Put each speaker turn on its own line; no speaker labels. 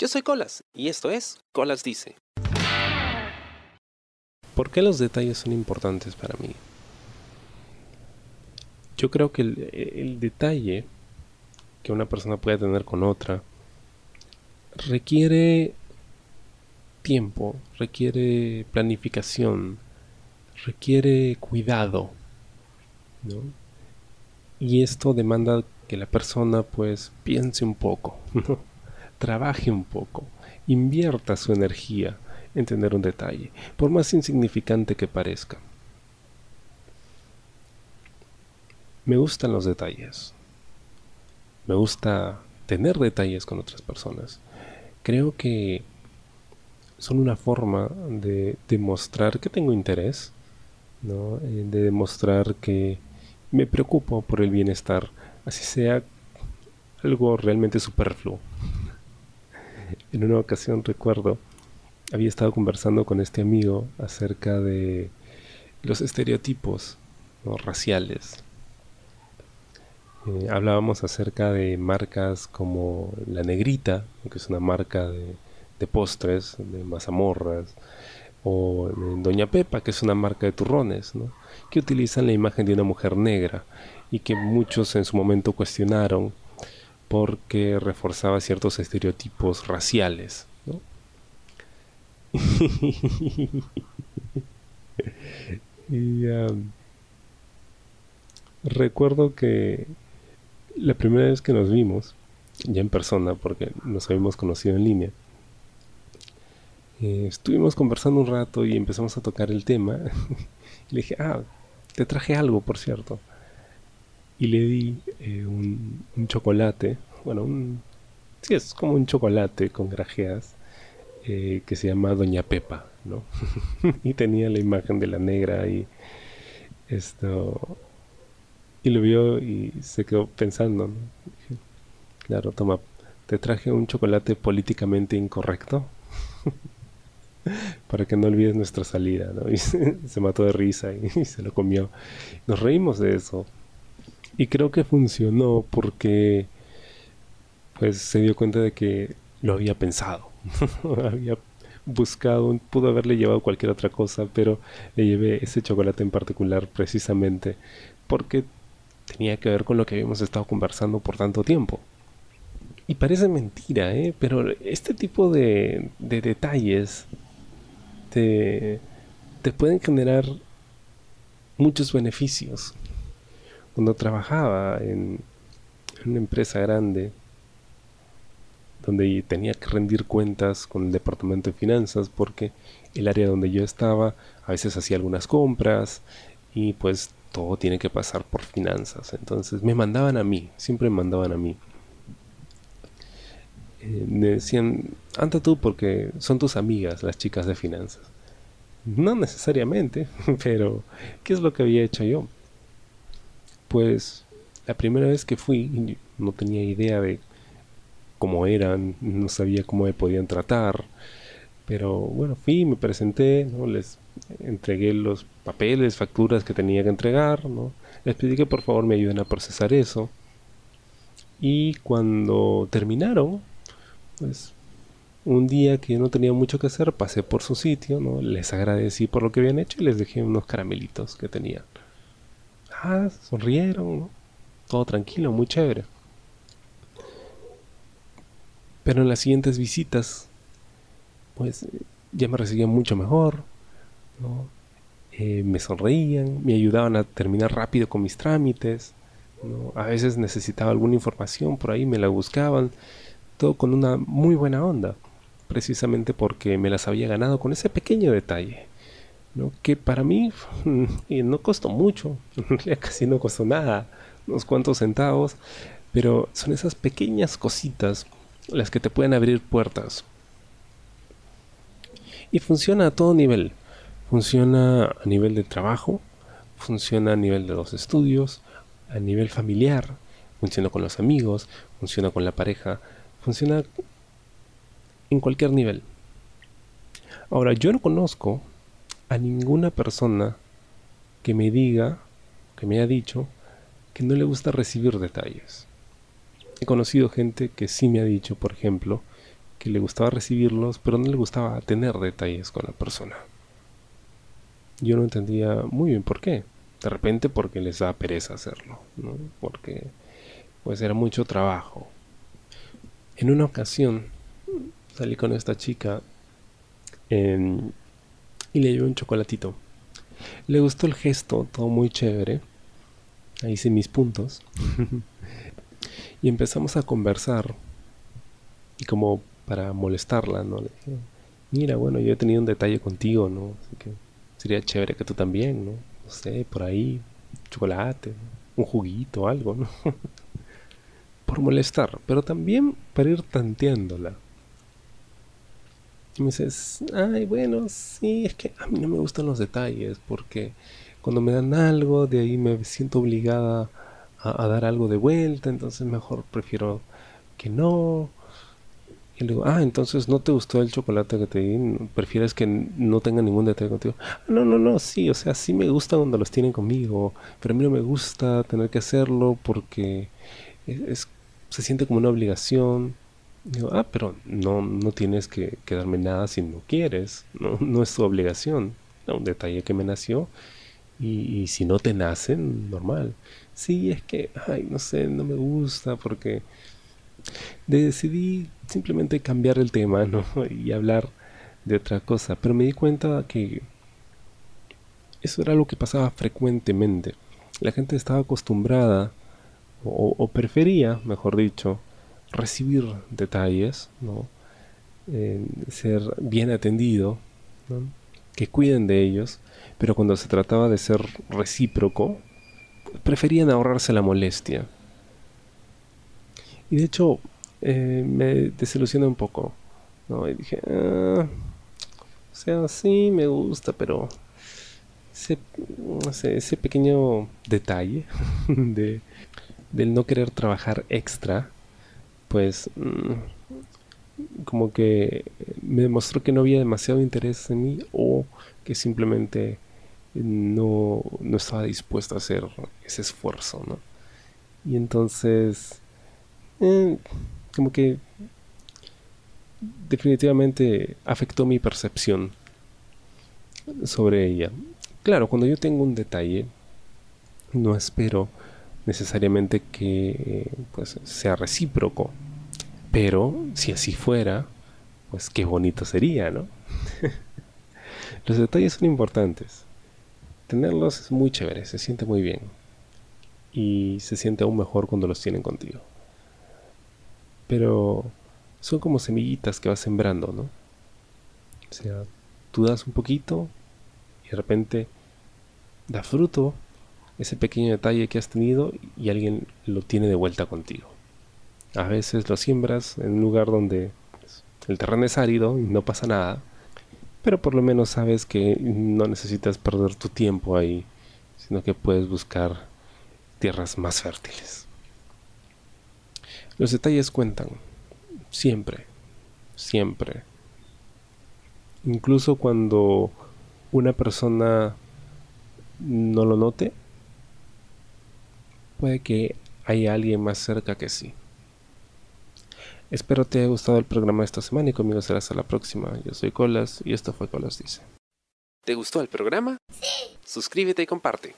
Yo soy Colas y esto es Colas Dice. ¿Por qué los detalles son importantes para mí? Yo creo que el, detalle que una persona puede tener con otra requiere tiempo, requiere planificación, requiere cuidado, ¿no? Y esto demanda que la persona pues piense un poco, trabaje un poco, invierta su energía en tener un detalle, por más insignificante que parezca. Me gustan los detalles. Me gusta tener detalles con otras personas. Creo que son una forma de demostrar que tengo interés, ¿no? Eh, de demostrar que me preocupo por el bienestar, así sea algo realmente superfluo. En una ocasión recuerdo, había estado conversando con este amigo acerca de los estereotipos raciales. Eh, hablábamos acerca de marcas como La Negrita, que es una marca de, de postres, de mazamorras, o Doña Pepa, que es una marca de turrones, ¿no? que utilizan la imagen de una mujer negra y que muchos en su momento cuestionaron porque reforzaba ciertos estereotipos raciales. ¿no? y um, recuerdo que la primera vez que nos vimos, ya en persona, porque nos habíamos conocido en línea, eh, estuvimos conversando un rato y empezamos a tocar el tema. y le dije, ah, te traje algo, por cierto. Y le di eh, un, chocolate, bueno, un, sí, es como un chocolate con grajeas, eh, que se llama Doña Pepa, ¿no? y tenía la imagen de la negra y esto... Y lo vio y se quedó pensando, claro, toma, te traje un chocolate políticamente incorrecto. para que no olvides nuestra salida, ¿no? Y se, mató de risa y, se lo comió. Nos reímos de eso. Y creo que funcionó porque pues se dio cuenta de que lo había pensado. había buscado, pudo haberle llevado cualquier otra cosa, pero le llevé ese chocolate en particular precisamente porque tenía que ver con lo que habíamos estado conversando por tanto tiempo. Y parece mentira, ¿eh? pero este tipo de, de detalles te, pueden generar muchos beneficios. Cuando trabajaba en, una empresa grande, donde tenía que rendir cuentas con el departamento de finanzas, porque el área donde yo estaba a veces hacía algunas compras y pues todo tiene que pasar por finanzas. Entonces me mandaban a mí, siempre me mandaban a mí. Eh, me decían, anda tú porque son tus amigas las chicas de finanzas. No necesariamente, pero ¿qué es lo que había hecho yo? Pues la primera vez que fui no tenía idea de cómo eran, no sabía cómo me podían tratar, pero bueno, fui, me presenté, ¿no? les entregué los papeles, facturas que tenía que entregar, les pedí que por favor me ayuden a procesar eso. Y cuando terminaron, pues un día que yo no tenía mucho que hacer, pasé por su sitio, ¿no? Les agradecí por lo que habían hecho y les dejé unos caramelitos que tenían. Ah, sonrieron. Todo tranquilo, muy chévere. Pero en las siguientes visitas, pues ya me recibían mucho mejor. Eh, me sonreían, me ayudaban a terminar rápido con mis trámites. A veces necesitaba alguna información por ahí, me la buscaban todo con una muy buena onda, precisamente porque me las había ganado con ese pequeño detalle, ¿no? que para mí no costó mucho, casi no costó nada, unos cuantos centavos, pero son esas pequeñas cositas las que te pueden abrir puertas. Y funciona a todo nivel. Funciona a nivel de trabajo, funciona a nivel de los estudios, a nivel familiar, funciona con los amigos, funciona con la pareja, Funciona en cualquier nivel. Ahora, yo no conozco a ninguna persona que me diga, que me haya dicho, que no le gusta recibir detalles. He conocido gente que sí me ha dicho, por ejemplo, que le gustaba recibirlos, pero no le gustaba tener detalles con la persona. Yo no entendía muy bien por qué. De repente porque les da pereza hacerlo. Porque pues era mucho trabajo. En una ocasión salí con esta chica y le llevé un chocolatito. Le gustó el gesto, todo muy chévere. Ahí hice mis puntos. y empezamos a conversar. Y como para molestarla, ¿no? Le dije, mira, bueno, yo he tenido un detalle contigo, ¿no? Así que sería chévere que tú también, ¿no? No sé, por ahí, chocolate, un juguito, algo, ¿no? por molestar, pero también para ir tanteándola. Y me dices, ay, bueno, sí, es que a mí no me gustan los detalles, porque cuando me dan algo, de ahí me siento obligada a, dar algo de vuelta, entonces mejor prefiero que no. Y le digo, ah, entonces no te gustó el chocolate que te di, prefieres que no tenga ningún detalle contigo. No, no, no, sí, o sea, sí me gusta cuando los tienen conmigo, pero a mí no me gusta tener que hacerlo porque es, se siente como una obligación. Digo, ah, pero no, no tienes que, que, darme nada si no quieres, no, no es tu obligación, un detalle que me nació y, si no te nacen, normal. Sí, es que, ay, no sé, no me gusta porque decidí simplemente cambiar el tema y hablar de otra cosa, pero me di cuenta que eso era lo que pasaba frecuentemente. La gente estaba acostumbrada, o, prefería, mejor dicho, recibir detalles, ¿no? ser bien atendido, que cuiden de ellos, pero cuando se trataba de ser recíproco, preferían ahorrarse la molestia. Y de hecho, eh, me desilusioné un poco. ¿no? Y dije, ah, o sea, sí me gusta, pero ese, ese pequeño detalle de, del no querer trabajar extra, pues mm, como que me demostró que no había demasiado interés en mí o que simplemente no, no estaba dispuesto a hacer ese esfuerzo, ¿no? Y entonces eh, como que definitivamente afectó mi percepción sobre ella. Claro, cuando yo tengo un detalle, no espero necesariamente que pues, sea recíproco, pero si así fuera, pues qué bonito sería, ¿no? Los detalles son importantes. Tenerlos es muy chévere, se siente muy bien. Y se siente aún mejor cuando los tienen contigo. Pero son como semillitas que vas sembrando, ¿no? O sea, tú das un poquito y de repente da fruto ese pequeño detalle que has tenido y alguien lo tiene de vuelta contigo. A veces lo siembras en un lugar donde pues, el terreno es árido y no pasa nada, pero por lo menos sabes que no necesitas perder tu tiempo ahí, sino que puedes buscar tierras más fértiles. Los detalles cuentan. Siempre. Siempre. Incluso cuando una persona no lo note, puede que haya alguien más cerca que sí. Espero te haya gustado el programa de esta semana y conmigo será hasta la próxima. Yo soy Colas y esto fue Colas Dice. ¿Te gustó el programa? Sí. Suscríbete y comparte.